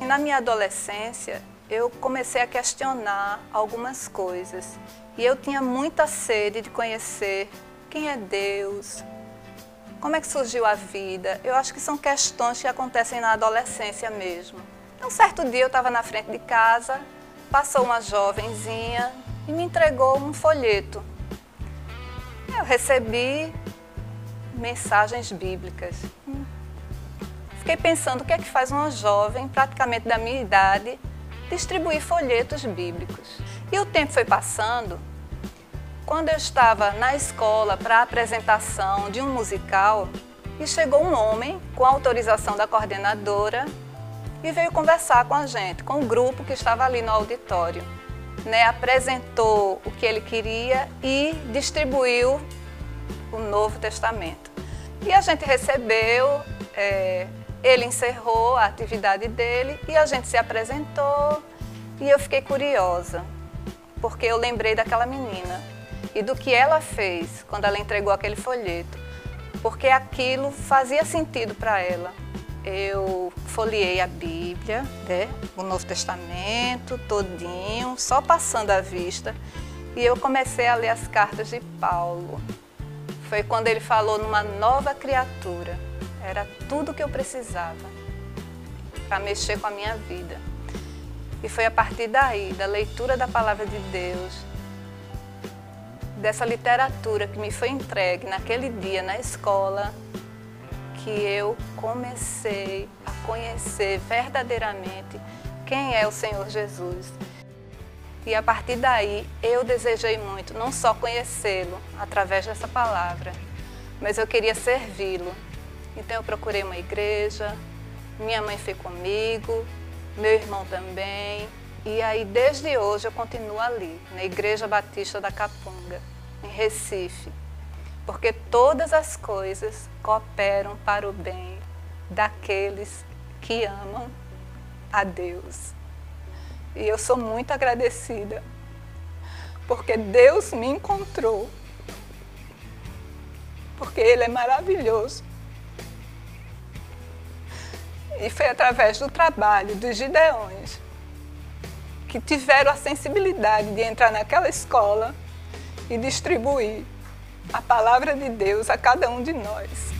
Na minha adolescência, eu comecei a questionar algumas coisas e eu tinha muita sede de conhecer quem é Deus, como é que surgiu a vida. Eu acho que são questões que acontecem na adolescência mesmo. Um certo dia eu estava na frente de casa, passou uma jovenzinha e me entregou um folheto. Eu recebi mensagens bíblicas. Fiquei pensando o que é que faz uma jovem, praticamente da minha idade, distribuir folhetos bíblicos. E o tempo foi passando. Quando eu estava na escola para a apresentação de um musical, e chegou um homem com autorização da coordenadora e veio conversar com a gente, com o grupo que estava ali no auditório. Né, apresentou o que ele queria e distribuiu o Novo Testamento. E a gente recebeu, é, ele encerrou a atividade dele e a gente se apresentou e eu fiquei curiosa, porque eu lembrei daquela menina e do que ela fez quando ela entregou aquele folheto, porque aquilo fazia sentido para ela. Eu folhei a Bíblia, né, o Novo Testamento todinho, só passando a vista, e eu comecei a ler as cartas de Paulo. Foi quando ele falou numa nova criatura. Era tudo que eu precisava para mexer com a minha vida. E foi a partir daí, da leitura da palavra de Deus, dessa literatura que me foi entregue naquele dia na escola, que eu comecei a conhecer verdadeiramente quem é o Senhor Jesus. E a partir daí eu desejei muito não só conhecê-lo através dessa palavra, mas eu queria servi-lo. Então eu procurei uma igreja, minha mãe foi comigo, meu irmão também. E aí desde hoje eu continuo ali, na Igreja Batista da Capunga, em Recife. Porque todas as coisas cooperam para o bem daqueles que amam a Deus. E eu sou muito agradecida, porque Deus me encontrou, porque Ele é maravilhoso. E foi através do trabalho dos Gideões que tiveram a sensibilidade de entrar naquela escola e distribuir a palavra de Deus a cada um de nós.